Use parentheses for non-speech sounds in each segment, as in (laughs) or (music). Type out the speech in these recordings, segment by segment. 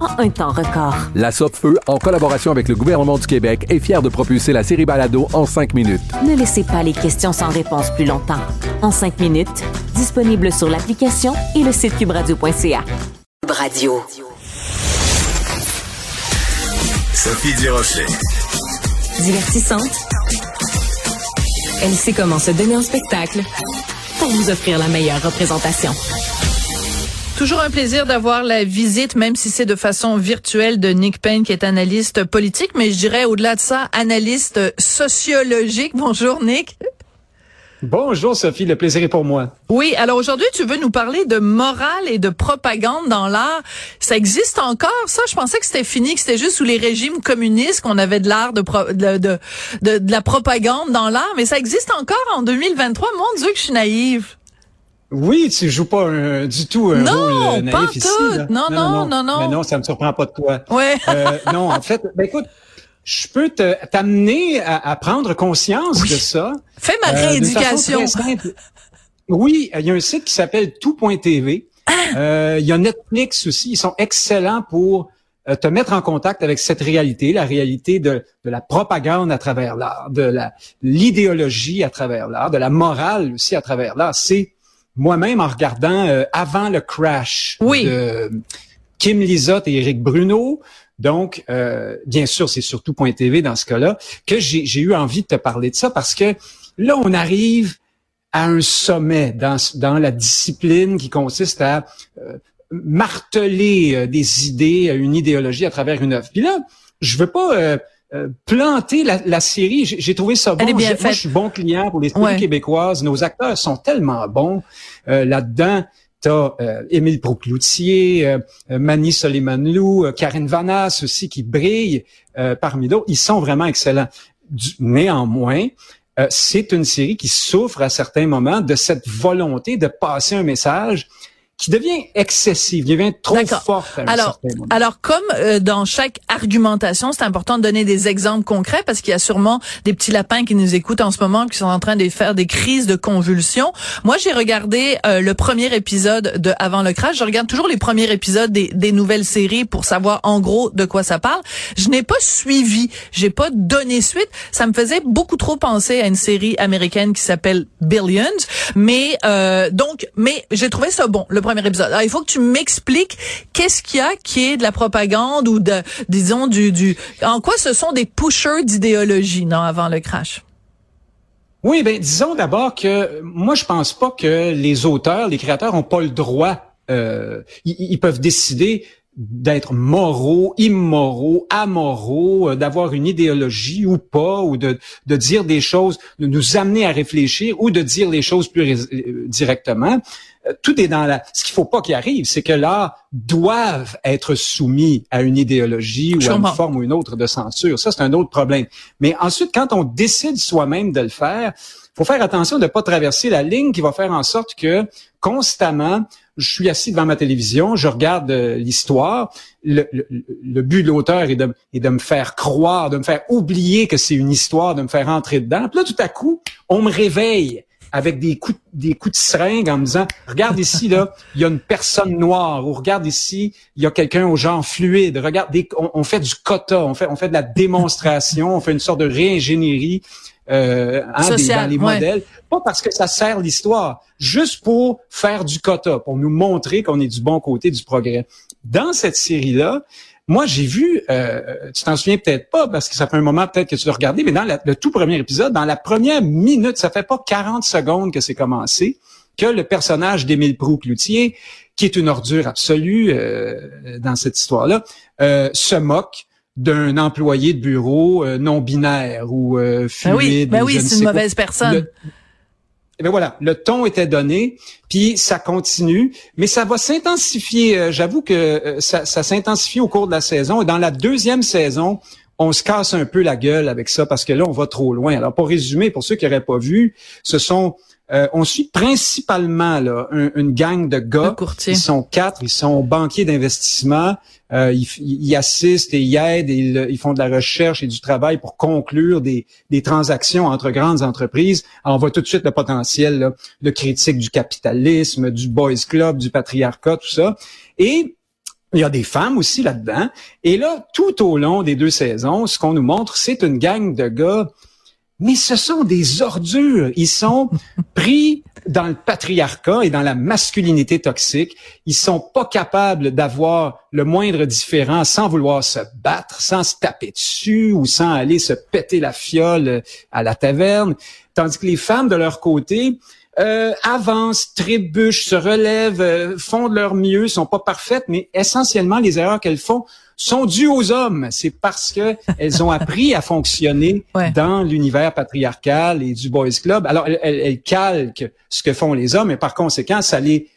en un temps record. La Feu, en collaboration avec le gouvernement du Québec, est fière de propulser la série Balado en cinq minutes. Ne laissez pas les questions sans réponse plus longtemps. En cinq minutes, disponible sur l'application et le site cubradio.ca. Radio. Sophie Durocher. Divertissante. Elle sait comment se donner un spectacle pour vous offrir la meilleure représentation. Toujours un plaisir d'avoir la visite, même si c'est de façon virtuelle, de Nick Payne, qui est analyste politique, mais je dirais au-delà de ça, analyste sociologique. Bonjour Nick. Bonjour Sophie, le plaisir est pour moi. Oui, alors aujourd'hui tu veux nous parler de morale et de propagande dans l'art. Ça existe encore? Ça Je pensais que c'était fini, que c'était juste sous les régimes communistes qu'on avait de l'art de, de, de, de, la propagande dans l'art, mais ça existe encore en 2023. Mon Dieu que je suis naïve. Oui, tu joues pas du tout un non, rôle naïf ici. Non, non, non, non, non, Mais non, ça me surprend pas de toi. Ouais. euh, non, en fait, ben écoute, je peux t'amener à, à, prendre conscience de ça. Fais ma euh, rééducation. oui, il y a un site qui s'appelle tout.tv. Ah! Euh, il y a Netflix aussi. Ils sont excellents pour euh, te mettre en contact avec cette réalité, la réalité de, de la propagande à travers l'art, de l'idéologie à travers l'art, de la morale aussi à travers l'art. C'est moi-même en regardant euh, avant le crash de Kim Lizotte et Eric Bruno. Donc, euh, bien sûr, c'est surtout Point TV dans ce cas-là que j'ai eu envie de te parler de ça parce que là, on arrive à un sommet dans, dans la discipline qui consiste à euh, marteler des idées, une idéologie à travers une œuvre. Puis là, je veux pas euh, planter la, série. J'ai trouvé ça bon. Moi, je suis bon client pour les séries québécoises. Nos acteurs sont tellement bons euh, là-dedans. T'as euh, Émile Procloutier, euh, Mani Solimanlou, Karine Vanasse aussi qui brillent parmi d'autres. Ils sont vraiment excellents. néanmoins, c'est une série qui souffre à certains moments de cette volonté de passer un message qui devient excessive, qui devient trop forte. À un alors, alors comme euh, dans chaque argumentation, c'est important de donner des exemples concrets parce qu'il y a sûrement des petits lapins qui nous écoutent en ce moment qui sont en train de faire des crises de convulsions. Moi, j'ai regardé euh, le premier épisode de Avant le crash. Je regarde toujours les premiers épisodes des, des nouvelles séries pour savoir en gros de quoi ça parle. Je n'ai pas suivi, j'ai pas donné suite. Ça me faisait beaucoup trop penser à une série américaine qui s'appelle Billions, mais euh, donc, mais j'ai trouvé ça bon. Le il faut que tu m'expliques qu'est-ce qu'il y a qui est de la propagande ou de, disons, du, du, en quoi ce sont des pushers d'idéologie, non, avant le crash? Oui, ben disons d'abord que moi je pense pas que les auteurs, les créateurs ont pas le droit. Euh, ils, peuvent décider d'être moraux, immoraux, amoraux, euh, d'avoir une idéologie ou pas, ou de, de dire des choses, de nous amener à réfléchir ou de dire les choses plus euh, directement. Euh, tout est dans la. Ce qu'il faut pas qu'il arrive, c'est que l'art doivent être soumis à une idéologie ou à une forme ou une autre de censure. Ça, c'est un autre problème. Mais ensuite, quand on décide soi-même de le faire, faut faire attention de ne pas traverser la ligne qui va faire en sorte que constamment, je suis assis devant ma télévision, je regarde euh, l'histoire. Le, but de l'auteur est de, est de me faire croire, de me faire oublier que c'est une histoire, de me faire entrer dedans. Puis là, tout à coup, on me réveille avec des coups, des coups de seringue en me disant, regarde ici, là, il y a une personne noire, ou regarde ici, il y a quelqu'un au genre fluide, regarde, on, fait du quota, on fait, on fait de la démonstration, on fait une sorte de réingénierie euh, hein, dans les modèles, pas parce que ça sert l'histoire, juste pour faire du quota, pour nous montrer qu'on est du bon côté du progrès. Dans cette série-là, moi, j'ai vu, euh, tu t'en souviens peut-être pas, parce que ça fait un moment peut-être que tu l'as regardé, mais dans la- le tout premier épisode, dans la première minute, ça fait pas 40 secondes que c'est commencé, que le personnage d'Émile Proux-Cloutier, qui est une ordure absolue euh, dans cette histoire-là, euh, se moque d'un employé de bureau euh, non binaire ou euh, Ben oui, ben ou oui, c'est une quoi. mauvaise personne. Le- eh bien voilà, le ton était donné, puis ça continue, mais ça va s'intensifier. Euh, J'avoue que euh, ça, ça s'intensifie au cours de la saison. Et dans la deuxième saison, on se casse un peu la gueule avec ça parce que là, on va trop loin. Alors, pour résumer, pour ceux qui n'auraient pas vu, ce sont euh, on suit principalement là, un- une gang de Le gars. courtier. Ils sont quatre, ils sont banquiers d'investissement. Euh, ils, ils assistent et ils aident, et ils, ils font de la recherche et du travail pour conclure des, des transactions entre grandes entreprises. Alors, on voit tout de suite le potentiel là, de critique du capitalisme, du boys club, du patriarcat, tout ça. Et il y a des femmes aussi là-dedans. Et là, tout au long des deux saisons, ce qu'on nous montre, c'est une gang de gars mais ce sont des ordures. Ils sont pris dans le patriarcat et dans la masculinité toxique. Ils sont pas capables d'avoir le moindre différent sans vouloir se battre, sans se taper dessus ou sans aller se péter la fiole à la taverne. Tandis que les femmes, de leur côté, euh, avancent, trébuchent, se relèvent, euh, font de leur mieux, sont pas parfaites, mais essentiellement, les erreurs qu'elles font sont dues aux hommes. C'est parce que elles ont appris à fonctionner (laughs) Ouais. dans l'univers patriarcal et du boys club. Alors, elles, calquent ce que font les hommes et par conséquent, ça les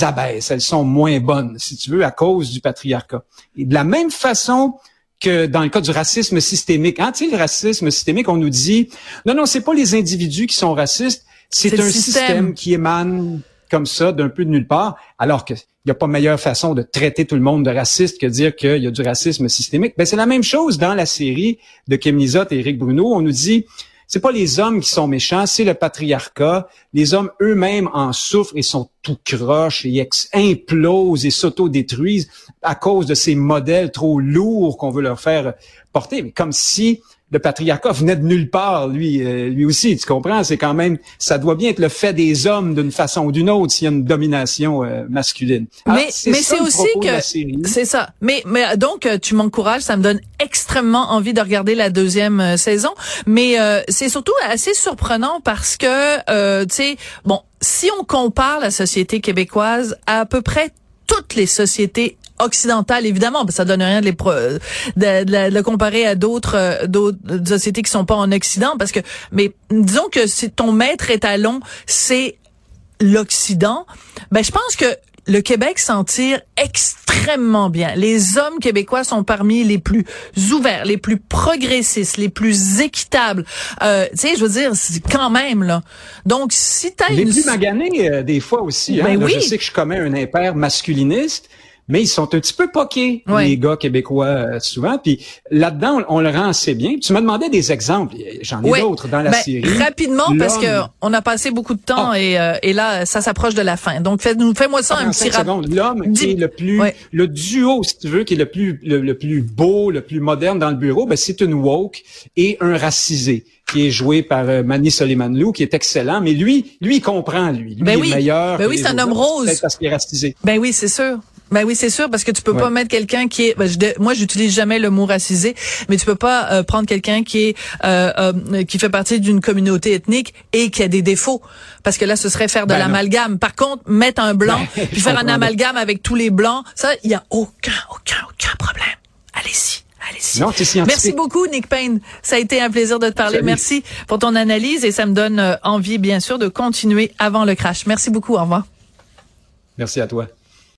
abaisse. Elles sont moins bonnes, si tu veux, à cause du patriarcat. Et de la même façon que dans le cas du racisme systémique. Hein, tu sais, le racisme systémique, on nous dit, non, non, c'est pas les individus qui sont racistes, c'est un système. système. qui émane comme ça d'un peu de nulle part, alors qu'il n'y a pas meilleure façon de traiter tout le monde de raciste que dire qu'il y a du racisme systémique. Ben, c'est la même chose dans la série de Kim et Éric Bruno. On nous dit, c'est pas les hommes qui sont méchants, c'est le patriarcat. Les hommes eux-mêmes en souffrent et sont tout croches et implosent et s'autodétruisent à cause de ces modèles trop lourds qu'on veut leur faire porter. Comme si le patriarcat venait de nulle part, lui, euh, lui aussi, tu comprends? C'est quand même, ça doit bien être le fait des hommes d'une façon ou d'une autre s'il y a une domination euh, masculine. Alors, Mais mais ça c'est aussi que c'est ça. Mais mais donc euh, tu m'encourages, ça me donne extrêmement envie de regarder la deuxième euh, saison. Mais euh, c'est surtout assez surprenant parce que euh, tu sais bon si on compare la société québécoise à à peu près toutes les sociétés occidentales évidemment ça donne rien de les pro- de, de de le comparer à d'autres euh, d'autres sociétés qui sont pas en occident parce que mais disons que c'est ton maître étalon c'est l'Occident, ben je pense que le Québec s'en tire extrêmement bien. Les hommes québécois sont parmi les plus ouverts, les plus progressistes, les plus équitables. Euh, tu sais, je veux dire, quand même là. Donc, si t'as Les une plus maganés, euh, des fois aussi. Hein? Ben Là, oui. Je sais que je commets un impair masculiniste, mais ils sont un petit peu poqués, Ouais. les gars québécois, euh, souvent. Puis là-dedans, on, on le rend assez bien. Tu m'as demandé des exemples. J'en ai Ouais. d'autres dans la Ben, série. Rapidement, parce que on a passé beaucoup de temps Ah. et, euh, et là, ça s'approche de la fin. Donc, fais-moi ça un petit cinq rap. secondes. L'homme qui est le plus, Ouais. le duo, si tu veux, qui est le plus, le, le plus beau, le plus moderne dans le bureau, ben, c'est une woke et un racisé qui est joué par euh, Mani Soleiman-Lou, qui est excellent. Mais lui, lui, il comprend, lui. Lui, Ben il oui. est meilleur. Ben oui, c'est un homme rose. Parce qu'il est racisé. Ben oui, c'est sûr. Ben oui, c'est sûr parce que tu peux Ouais. pas mettre quelqu'un qui est. ben, je moi, j'utilise jamais le mot racisé, mais tu peux pas euh, prendre quelqu'un qui est euh, euh, qui fait partie d'une communauté ethnique et qui a des défauts, parce que là, ce serait faire de Ben l'amalgame. Par contre, mettre un blanc Ben, puis faire un amalgame avec tous les blancs, ça, il y a aucun, aucun, aucun problème. Allez-y. Allez-y. Non. Merci beaucoup, Nick Payne. Ça a été un plaisir de te parler. Salut. Merci pour ton analyse et ça me donne euh, envie, bien sûr, de continuer avant le crash. Merci beaucoup. Au revoir. Merci à toi.